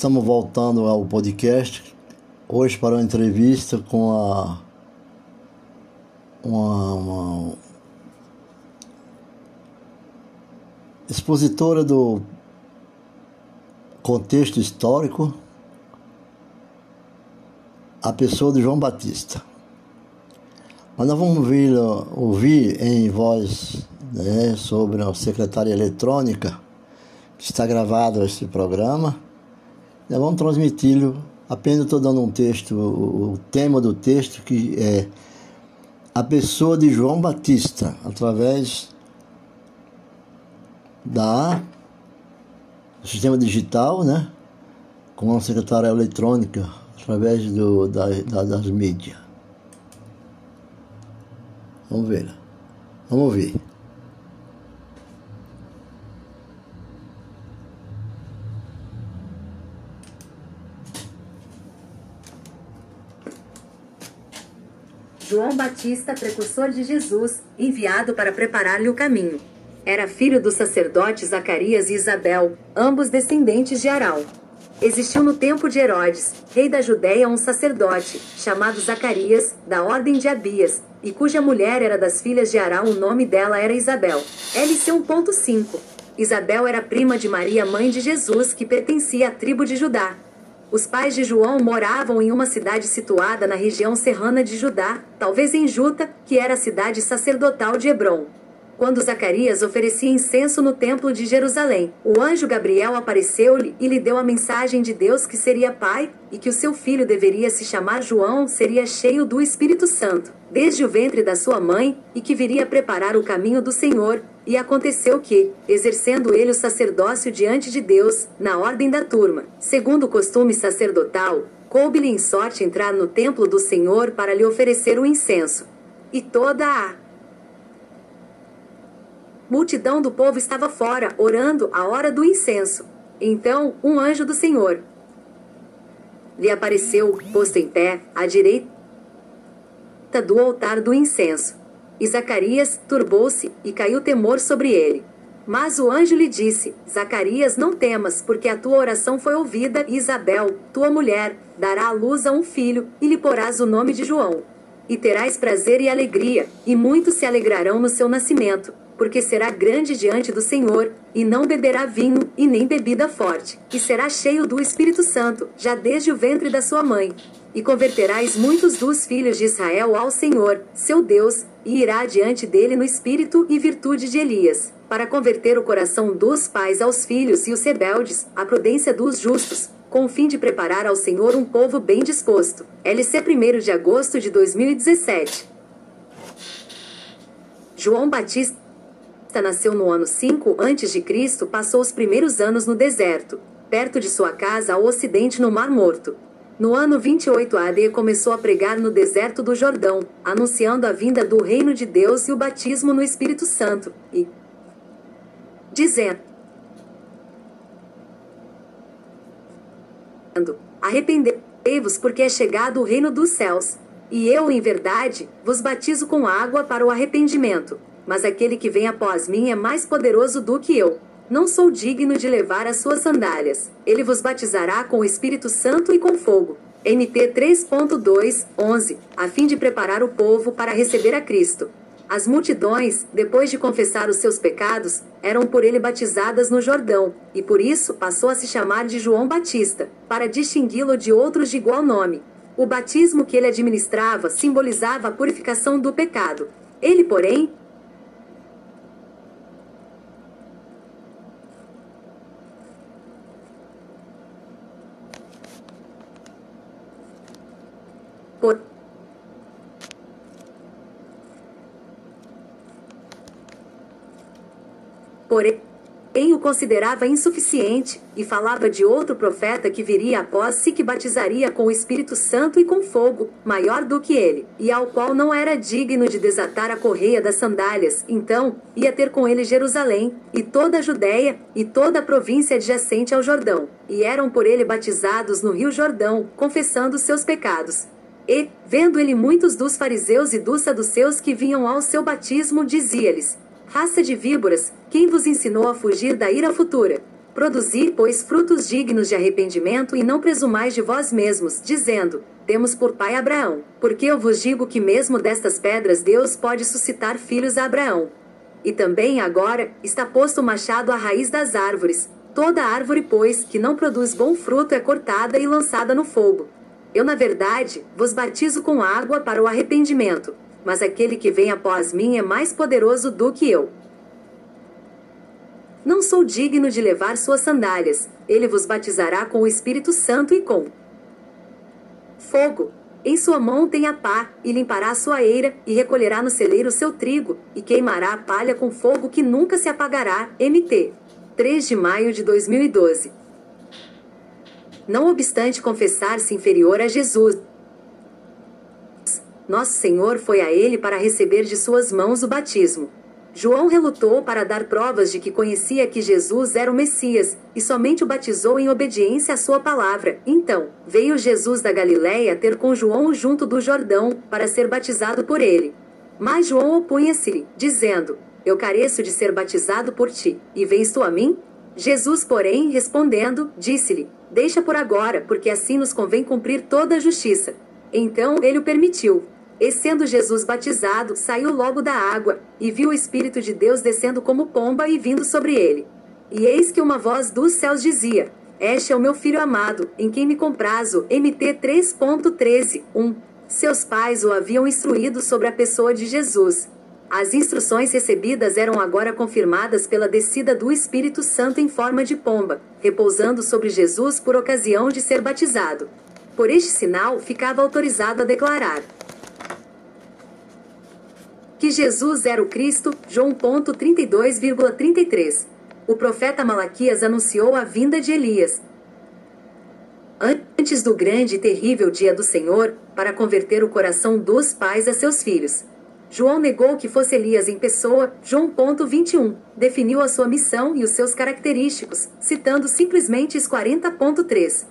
Estamos voltando ao podcast hoje para uma entrevista com a uma, uma expositora do contexto histórico, a pessoa de João Batista. Mas nós vamos ouvir, ouvir em voz né, sobre a secretária eletrônica, que está gravado esse programa. Vamos transmiti-lo, apenas estou dando um texto, o, o tema do texto que é a pessoa de João Batista, através da do sistema digital, né? Com a secretária eletrônica, através do, da, da, das mídias. Vamos ver. Vamos ouvir. João Batista, precursor de Jesus, enviado para preparar-lhe o caminho. Era filho do sacerdote Zacarias e Isabel, ambos descendentes de Arão. Existiu no tempo de Herodes, rei da Judéia, um sacerdote, chamado Zacarias, da ordem de Abias, e cuja mulher era das filhas de Arão, o nome dela era Isabel. LC 1.5 Isabel era prima de Maria, mãe de Jesus, que pertencia à tribo de Judá. Os pais de João moravam em uma cidade situada na região serrana de Judá, talvez em Juta, que era a cidade sacerdotal de Hebron. Quando Zacarias oferecia incenso no templo de Jerusalém, o anjo Gabriel apareceu-lhe e lhe deu a mensagem de Deus que seria pai e que o seu filho deveria se chamar João, seria cheio do Espírito Santo, desde o ventre da sua mãe, e que viria preparar o caminho do Senhor. E aconteceu que, exercendo ele o sacerdócio diante de Deus, na ordem da turma, segundo o costume sacerdotal, coube-lhe em sorte entrar no templo do Senhor para lhe oferecer o incenso. E toda a multidão do povo estava fora, orando à hora do incenso. Então, um anjo do Senhor lhe apareceu, posto em pé, à direita do altar do incenso. E Zacarias turbou-se, e caiu temor sobre ele. Mas o anjo lhe disse: Zacarias, não temas, porque a tua oração foi ouvida, e Isabel, tua mulher, dará à luz a um filho, e lhe porás o nome de João. E terás prazer e alegria, e muitos se alegrarão no seu nascimento, porque será grande diante do Senhor, e não beberá vinho e nem bebida forte, e será cheio do Espírito Santo, já desde o ventre da sua mãe. E converterás muitos dos filhos de Israel ao Senhor, seu Deus, e irá diante dele no espírito e virtude de Elias, para converter o coração dos pais aos filhos e os rebeldes, a prudência dos justos, com o fim de preparar ao Senhor um povo bem disposto. LC 1 de agosto de 2017. João Batista nasceu no ano 5 a.C., passou os primeiros anos no deserto, perto de sua casa ao ocidente no Mar Morto. No ano 28 AD começou a pregar no deserto do Jordão, anunciando a vinda do reino de Deus e o batismo no Espírito Santo, e dizendo: Arrependei-vos, porque é chegado o reino dos céus. E eu, em verdade, vos batizo com água para o arrependimento. Mas aquele que vem após mim é mais poderoso do que eu não sou digno de levar as suas sandálias. Ele vos batizará com o Espírito Santo e com fogo. NT 3.2, 11, a fim de preparar o povo para receber a Cristo. As multidões, depois de confessar os seus pecados, eram por ele batizadas no Jordão, e por isso passou a se chamar de João Batista, para distingui-lo de outros de igual nome. O batismo que ele administrava simbolizava a purificação do pecado. Ele, porém, Porém, o considerava insuficiente, e falava de outro profeta que viria após si que batizaria com o Espírito Santo e com fogo, maior do que ele, e ao qual não era digno de desatar a correia das sandálias. Então, ia ter com ele Jerusalém, e toda a Judéia, e toda a província adjacente ao Jordão, e eram por ele batizados no rio Jordão, confessando seus pecados. E, vendo ele muitos dos fariseus e dos saduceus que vinham ao seu batismo, dizia-lhes: Raça de víboras, quem vos ensinou a fugir da ira futura? Produzi, pois, frutos dignos de arrependimento e não presumais de vós mesmos, dizendo: Temos por pai Abraão. Porque eu vos digo que mesmo destas pedras Deus pode suscitar filhos a Abraão. E também agora está posto o machado à raiz das árvores. Toda árvore, pois, que não produz bom fruto é cortada e lançada no fogo. Eu, na verdade, vos batizo com água para o arrependimento, mas aquele que vem após mim é mais poderoso do que eu. Não sou digno de levar suas sandálias. Ele vos batizará com o Espírito Santo e com fogo. Em sua mão tem a pá, e limpará a sua eira, e recolherá no celeiro o seu trigo, e queimará a palha com fogo que nunca se apagará. MT. 3 de maio de 2012. Não obstante confessar-se inferior a Jesus, nosso Senhor foi a ele para receber de suas mãos o batismo. João relutou para dar provas de que conhecia que Jesus era o Messias, e somente o batizou em obediência à sua palavra. Então, veio Jesus da Galiléia ter com João junto do Jordão, para ser batizado por ele. Mas João opunha-se-lhe, dizendo: Eu careço de ser batizado por ti, e vens tu a mim? Jesus, porém, respondendo, disse-lhe: Deixa por agora, porque assim nos convém cumprir toda a justiça. Então ele o permitiu. E sendo Jesus batizado, saiu logo da água, e viu o Espírito de Deus descendo como pomba e vindo sobre ele. E eis que uma voz dos céus dizia: Este é o meu filho amado, em quem me comprazo. MT 3.13, 1. Seus pais o haviam instruído sobre a pessoa de Jesus. As instruções recebidas eram agora confirmadas pela descida do Espírito Santo em forma de pomba, repousando sobre Jesus por ocasião de ser batizado. Por este sinal, ficava autorizado a declarar: que Jesus era o Cristo, João 32,33. O profeta Malaquias anunciou a vinda de Elias. Antes do grande e terrível dia do Senhor, para converter o coração dos pais a seus filhos. João negou que fosse Elias em pessoa, João 21. Definiu a sua missão e os seus característicos, citando simplesmente 40.3.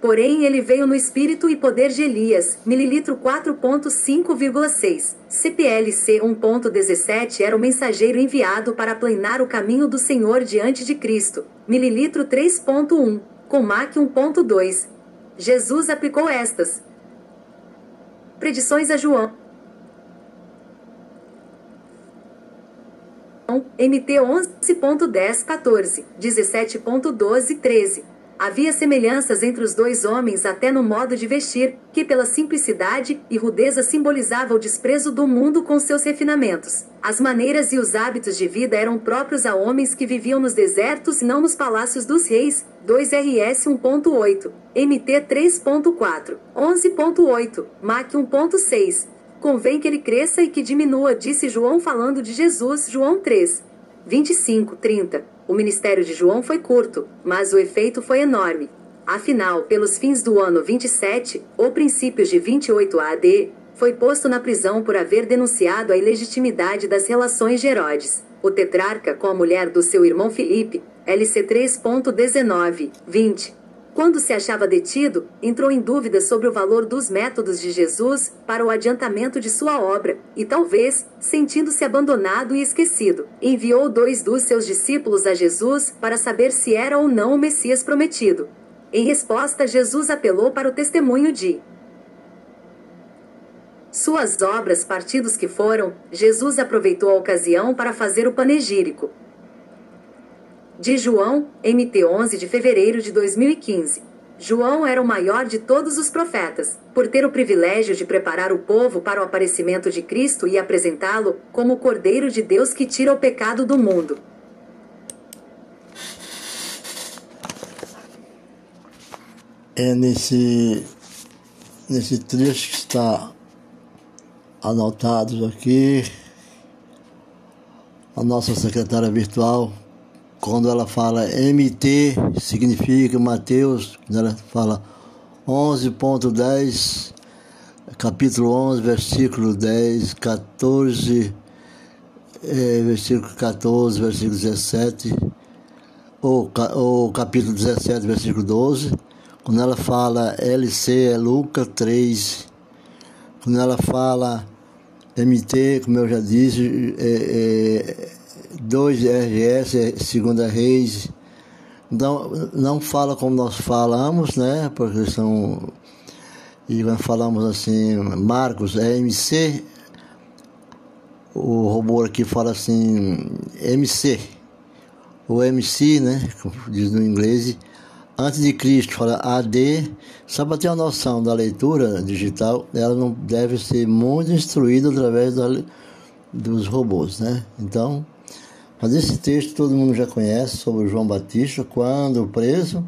Porém, ele veio no espírito e poder de Elias, mililitro 4.5,6. CPLC 1.17 era o mensageiro enviado para aplanar o caminho do Senhor diante de Cristo, mililitro 3.1, com MAC 1.2. Jesus aplicou estas predições a João. MT 11.10 14, 17.12 13 Havia semelhanças entre os dois homens até no modo de vestir, que pela simplicidade e rudeza simbolizava o desprezo do mundo com seus refinamentos. As maneiras e os hábitos de vida eram próprios a homens que viviam nos desertos e não nos palácios dos reis. 2RS 1.8, MT 3.4, 11.8, MAC 1.6. Convém que ele cresça e que diminua, disse João falando de Jesus, João 3. 25, 30. O ministério de João foi curto, mas o efeito foi enorme. Afinal, pelos fins do ano 27, ou princípios de 28 AD, foi posto na prisão por haver denunciado a ilegitimidade das relações de Herodes, o tetrarca com a mulher do seu irmão Filipe, LC 3.19, 20. Quando se achava detido, entrou em dúvida sobre o valor dos métodos de Jesus para o adiantamento de sua obra, e talvez, sentindo-se abandonado e esquecido, enviou dois dos seus discípulos a Jesus para saber se era ou não o Messias prometido. Em resposta, Jesus apelou para o testemunho de suas obras, partidos que foram, Jesus aproveitou a ocasião para fazer o panegírico de João, MT 11 de fevereiro de 2015. João era o maior de todos os profetas, por ter o privilégio de preparar o povo para o aparecimento de Cristo e apresentá-lo como o Cordeiro de Deus que tira o pecado do mundo. É nesse, nesse trecho que está anotado aqui, a nossa secretária virtual quando ela fala MT, significa Mateus, quando ela fala 11.10, capítulo 11, versículo 10, 14, é, versículo 14, versículo 17, ou, ou capítulo 17, versículo 12, quando ela fala LC é Lucas 3, quando ela fala MT, como eu já disse, é, é 2 RS, Segunda Reis Então, não fala como nós falamos, né? Porque são. E quando falamos assim, Marcos é MC, o robô aqui fala assim, MC, o MC, né? Diz no inglês, antes de Cristo, fala AD. Só para ter uma noção da leitura digital, ela não deve ser muito instruída através da, dos robôs, né? Então, mas esse texto todo mundo já conhece sobre João Batista, quando preso,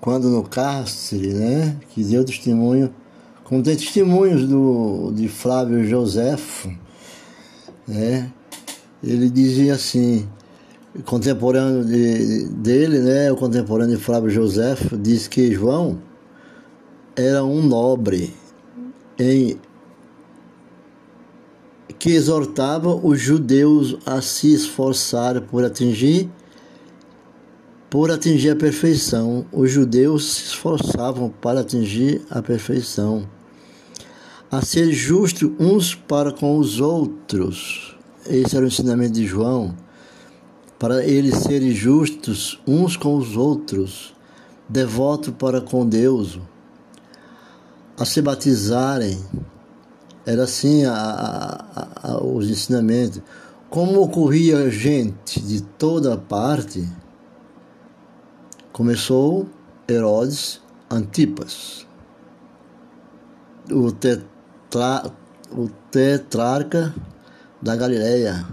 quando no cárcere, né? Que deu testemunho, como tem testemunhos do, de Flávio Joséfo, né? Ele dizia assim, contemporâneo de, dele, né? O contemporâneo de Flávio Joséfo diz que João era um nobre em que exortava os judeus a se esforçar por atingir por atingir a perfeição. Os judeus se esforçavam para atingir a perfeição, a ser justos uns para com os outros. Esse era o ensinamento de João, para eles serem justos uns com os outros, devotos para com Deus, a se batizarem era assim a, a, a, os ensinamentos. Como ocorria gente de toda parte, começou Herodes Antipas, o, tetra, o tetrarca da Galileia,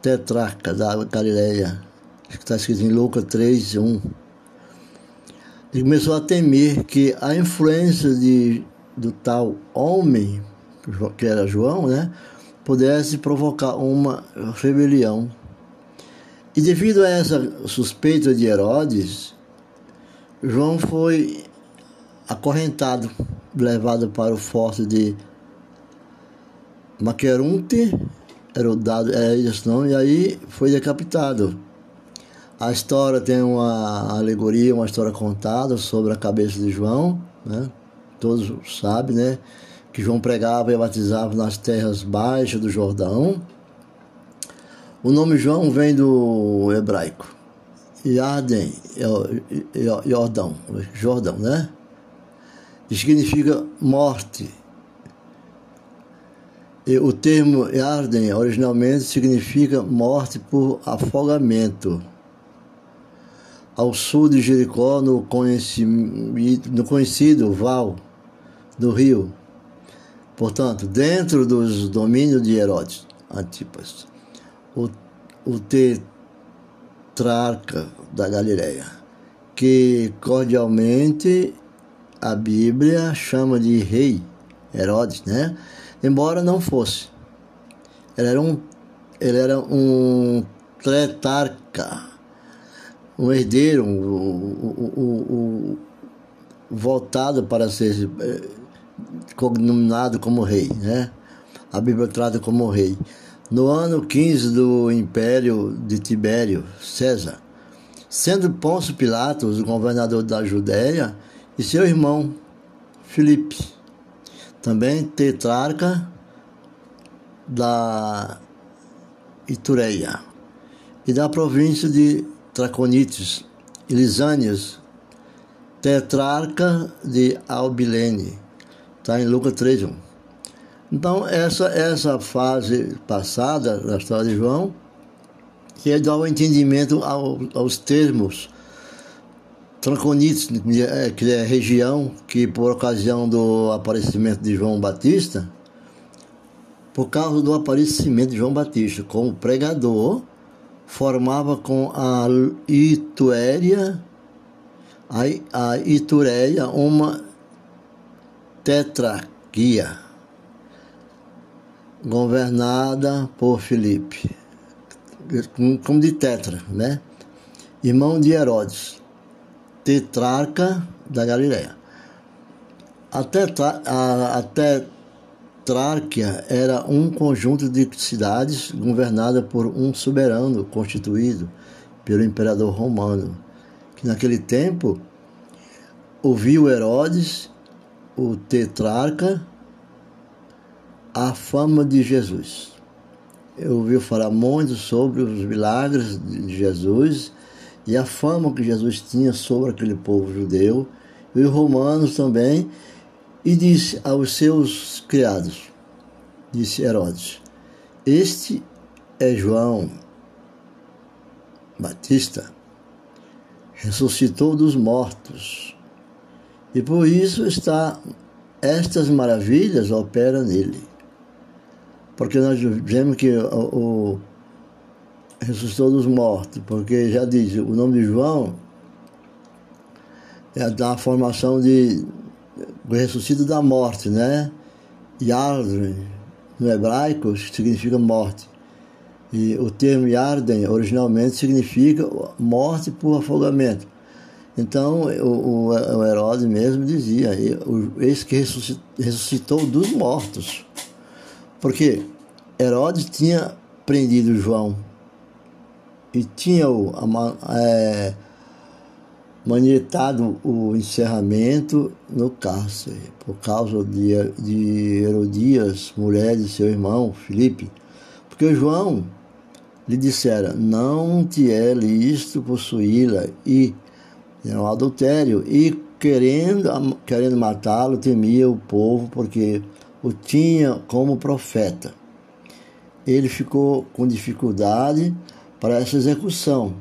tetrarca da Galileia, que está escrito em Lucas 3, 1. Ele começou a temer que a influência de do tal homem, que era João, né, pudesse provocar uma rebelião. E devido a essa suspeita de Herodes, João foi acorrentado, levado para o forte de Maqueronte, era dado, é esse nome, e aí foi decapitado. A história tem uma alegoria, uma história contada sobre a cabeça de João, né? Todos sabem, né? Que João pregava e batizava nas terras baixas do Jordão. O nome João vem do hebraico. Yarden, Jordão, Jordão, né? Significa morte. E o termo Yarden originalmente significa morte por afogamento. Ao sul de Jericó, no conhecido, no conhecido Val do rio. Portanto, dentro dos domínios de Herodes Antipas, o, o tetrarca da Galileia, que cordialmente a Bíblia chama de rei Herodes, né? Embora não fosse. Ele era um, ele era um tetrarca, um herdeiro, um, um, um, voltado para ser eh, cognominado como rei, né? A Bíblia trata como rei. No ano 15 do Império de Tibério César, sendo Pôncio Pilatos o governador da Judéia e seu irmão Filipe, também tetrarca da Itureia e da província de Traconites e Lisânias, tetrarca de Albilene Está em Lucas 3, 1. Então, essa, essa fase passada da história de João, que é dar o entendimento ao, aos termos Tranconites, que é região que, por ocasião do aparecimento de João Batista, por causa do aparecimento de João Batista como pregador, formava com a Ituéria, a, a Itureia, uma tetrarquia, governada por Filipe, como de tetra, né? Irmão de Herodes, tetrarca da Galileia. A, tetra, a, a tetrarquia era um conjunto de cidades governada por um soberano constituído pelo imperador romano, que naquele tempo ouviu Herodes o tetrarca a fama de Jesus. ouviu falar muito sobre os milagres de Jesus e a fama que Jesus tinha sobre aquele povo judeu, e os romanos também, e disse aos seus criados, disse Herodes, este é João Batista, ressuscitou dos mortos, e por isso está estas maravilhas operam nele. Porque nós vemos que o, o ressuscitou dos mortos, porque já diz, o nome de João é da formação de ressuscito da morte, né? Yardren, no hebraico, significa morte. E o termo Yarden originalmente significa morte por afogamento. Então, o, o Herodes mesmo dizia, esse que ressuscitou dos mortos. Porque Herodes tinha prendido João e tinha o, é, manietado o encerramento no cárcere por causa de, de Herodias, mulher de seu irmão Filipe. Porque João lhe dissera, não te é lícito possuí-la e era é um adultério e querendo, querendo matá-lo temia o povo porque o tinha como profeta. Ele ficou com dificuldade para essa execução,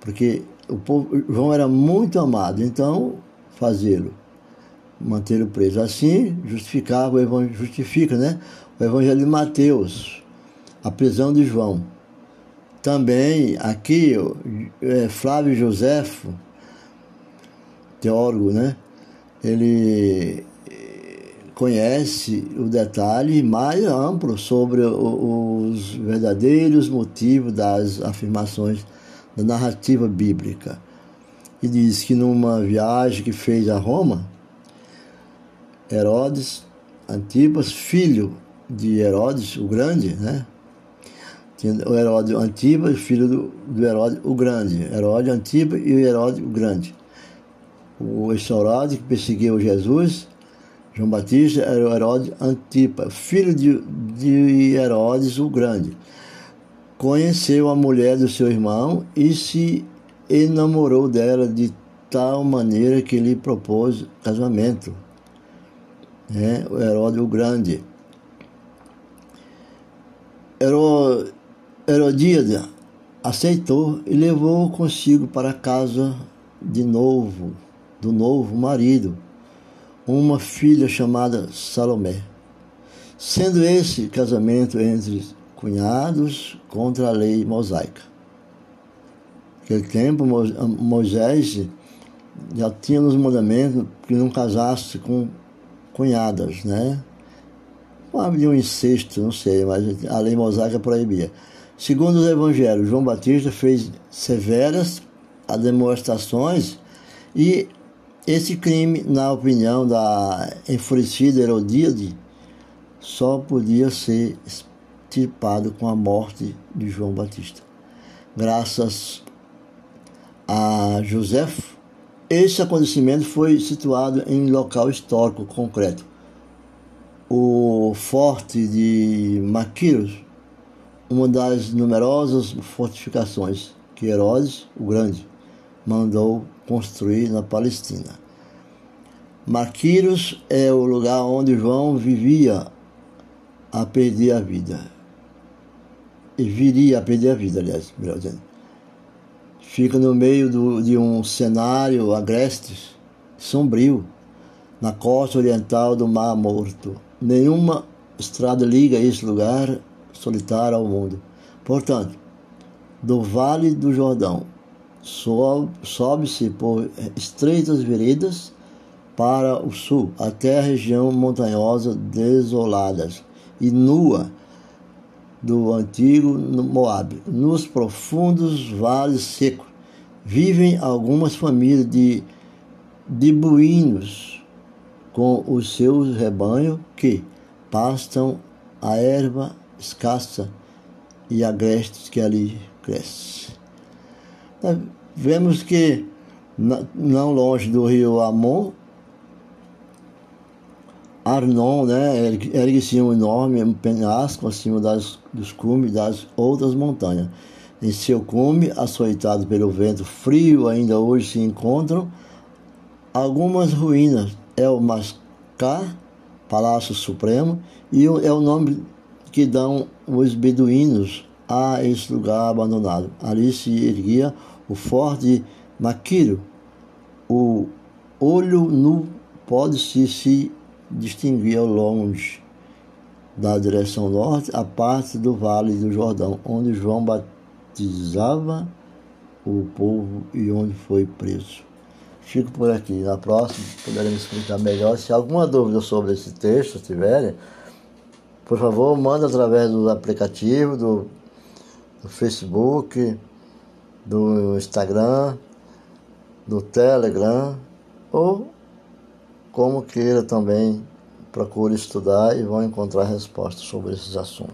porque o povo, João era muito amado, então fazê-lo, manter o preso. Assim justificava o evangelho, justifica, né? O evangelho de Mateus, a prisão de João. Também aqui é, Flávio Joséfo, teólogo, né? Ele conhece o detalhe mais amplo sobre os verdadeiros motivos das afirmações da narrativa bíblica. E diz que numa viagem que fez a Roma, Herodes Antipas, filho de Herodes o Grande, né? O Herodes Antipas, filho do Herodes o Grande. Herodes Antipas e o Herodes o Grande. O Herodes que perseguiu Jesus João Batista era o Herodes Antipa, filho de, de Herodes o Grande. Conheceu a mulher do seu irmão e se enamorou dela de tal maneira que lhe propôs casamento. É, o Herodes o Grande. Herodíada aceitou e levou consigo para casa de novo, do novo marido uma filha chamada Salomé. Sendo esse casamento entre cunhados contra a lei mosaica. Naquele tempo, Moisés já tinha nos mandamentos que não casasse com cunhadas, né? Havia um incesto, não sei, mas a lei mosaica proibia. Segundo os evangelhos, João Batista fez severas demonstrações e esse crime, na opinião da enfurecida Herodíade, só podia ser extirpado com a morte de João Batista. Graças a José, esse acontecimento foi situado em local histórico concreto. O forte de Maquiros, uma das numerosas fortificações que Herodes, o Grande, mandou construir na Palestina. Maquiros é o lugar onde João vivia a perder a vida. E viria a perder a vida, aliás, melhor dizendo. Fica no meio do, de um cenário agreste, sombrio, na costa oriental do Mar Morto. Nenhuma estrada liga esse lugar solitário ao mundo. Portanto, do Vale do Jordão sobe-se por estreitas veredas para o sul, até a região montanhosa desolada e nua do antigo Moab. Nos profundos vales secos vivem algumas famílias de, de buínos com os seus rebanhos que pastam a erva escassa e agrestes que ali cresce vemos que não longe do rio Amon Arnon, né, ergue-se um enorme penhasco acima das, dos cumes das outras montanhas. Em seu cume, açoitado pelo vento frio, ainda hoje se encontram algumas ruínas. É o Mascar, Palácio Supremo, e é o nome que dão os beduínos a esse lugar abandonado. Ali se erguia o forte Maquiro. O olho nu pode-se se distinguir ao longe da direção norte a parte do Vale do Jordão, onde João batizava o povo e onde foi preso. Fico por aqui. Na próxima poderemos explicar melhor. Se alguma dúvida sobre esse texto tiverem, por favor, manda através do aplicativo, do, do Facebook, do Instagram, do Telegram, ou como queira também procure estudar e vão encontrar respostas sobre esses assuntos.